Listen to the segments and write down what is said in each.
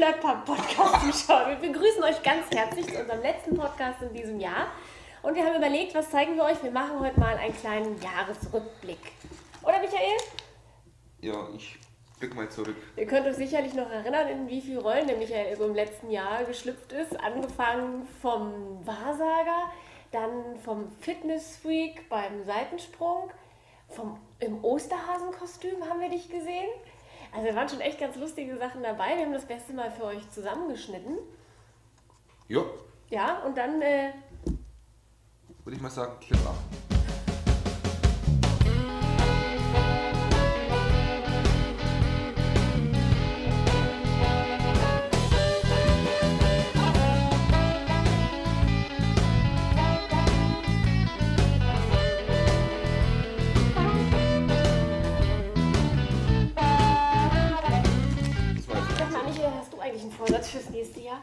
Ciao. Wir begrüßen euch ganz herzlich zu unserem letzten Podcast in diesem Jahr. Und wir haben überlegt, was zeigen wir euch? Wir machen heute mal einen kleinen Jahresrückblick. Oder Michael? Ja, ich blick mal zurück. Ihr könnt euch sicherlich noch erinnern, in wie viele Rollen der Michael so im letzten Jahr geschlüpft ist. Angefangen vom Wahrsager, dann vom Fitnessfreak beim Seitensprung, vom, im Osterhasenkostüm haben wir dich gesehen. Also da waren schon echt ganz lustige Sachen dabei. Wir haben das Beste mal für euch zusammengeschnitten. Ja, Ja, und dann äh, würde ich mal sagen, Clip hast du eigentlich einen Vorsatz fürs nächste Jahr?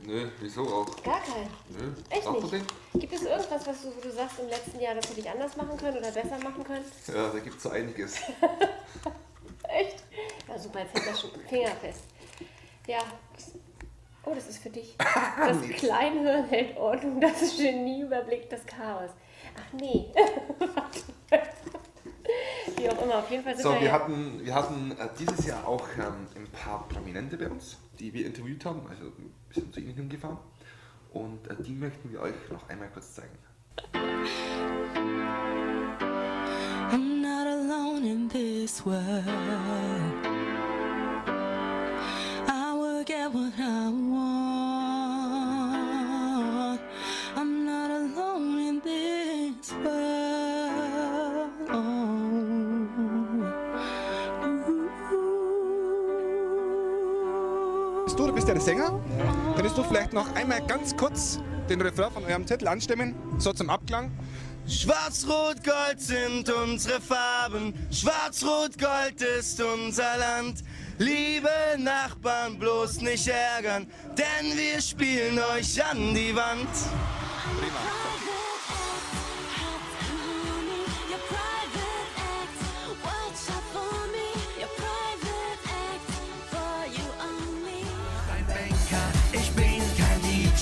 Nö, wieso auch? Gar keinen. Nö, Echt brauchst nicht? du? Gibt es irgendwas, was du, wo du sagst im letzten Jahr, dass wir dich anders machen können oder besser machen können? Ja, da gibt es so einiges. Echt? Ja, super, jetzt hält das schon fingerfest. Ja. Oh, das ist für dich. Das Kleinhirn hält Ordnung, das Genie überblickt das Chaos. Ach nee. Wie auch immer, auf jeden Fall sind So, wir wir hatten, wir hatten äh, dieses Jahr auch ähm, ein paar Prominente bei uns, die wir interviewt haben, also wir sind zu ihnen hingefahren. Und äh, die möchten wir euch noch einmal kurz zeigen. I'm not alone in this world. I will get what I want. Bist ja der Sänger. Könntest du vielleicht noch einmal ganz kurz den Refrain von eurem Titel anstimmen? So zum Abklang. Schwarz-Rot-Gold sind unsere Farben, Schwarz-Rot-Gold ist unser Land. Liebe Nachbarn, bloß nicht ärgern, denn wir spielen euch an die Wand. ein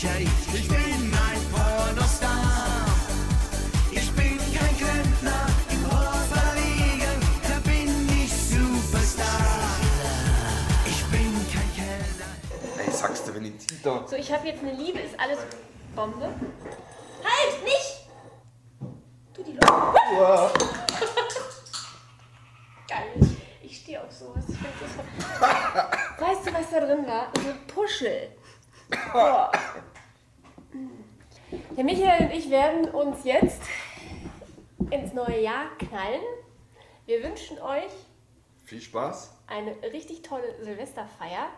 DJ, ich bin ein Pornostar. Ich bin kein Klempner im Rosa liegen, da bin ich Superstar. Ich bin kein Kellner. Ey, sagst du, wenn ich da... So, ich habe jetzt eine Liebe, ist alles Bombe. Halt, nicht! Du die Luft. Geil. Ich stehe auf sowas. Ich das so- weißt du, was da drin war? So ein Puschel. Boah. Der Michael und ich werden uns jetzt ins neue Jahr knallen. Wir wünschen euch Viel Spaß. eine richtig tolle Silvesterfeier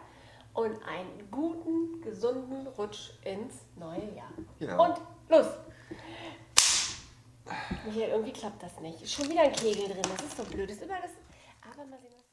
und einen guten, gesunden Rutsch ins neue Jahr. Genau. Und los! Michael, irgendwie klappt das nicht. Ist schon wieder ein Kegel drin. Das ist so blöd. Das ist immer das. Aber mal sehen.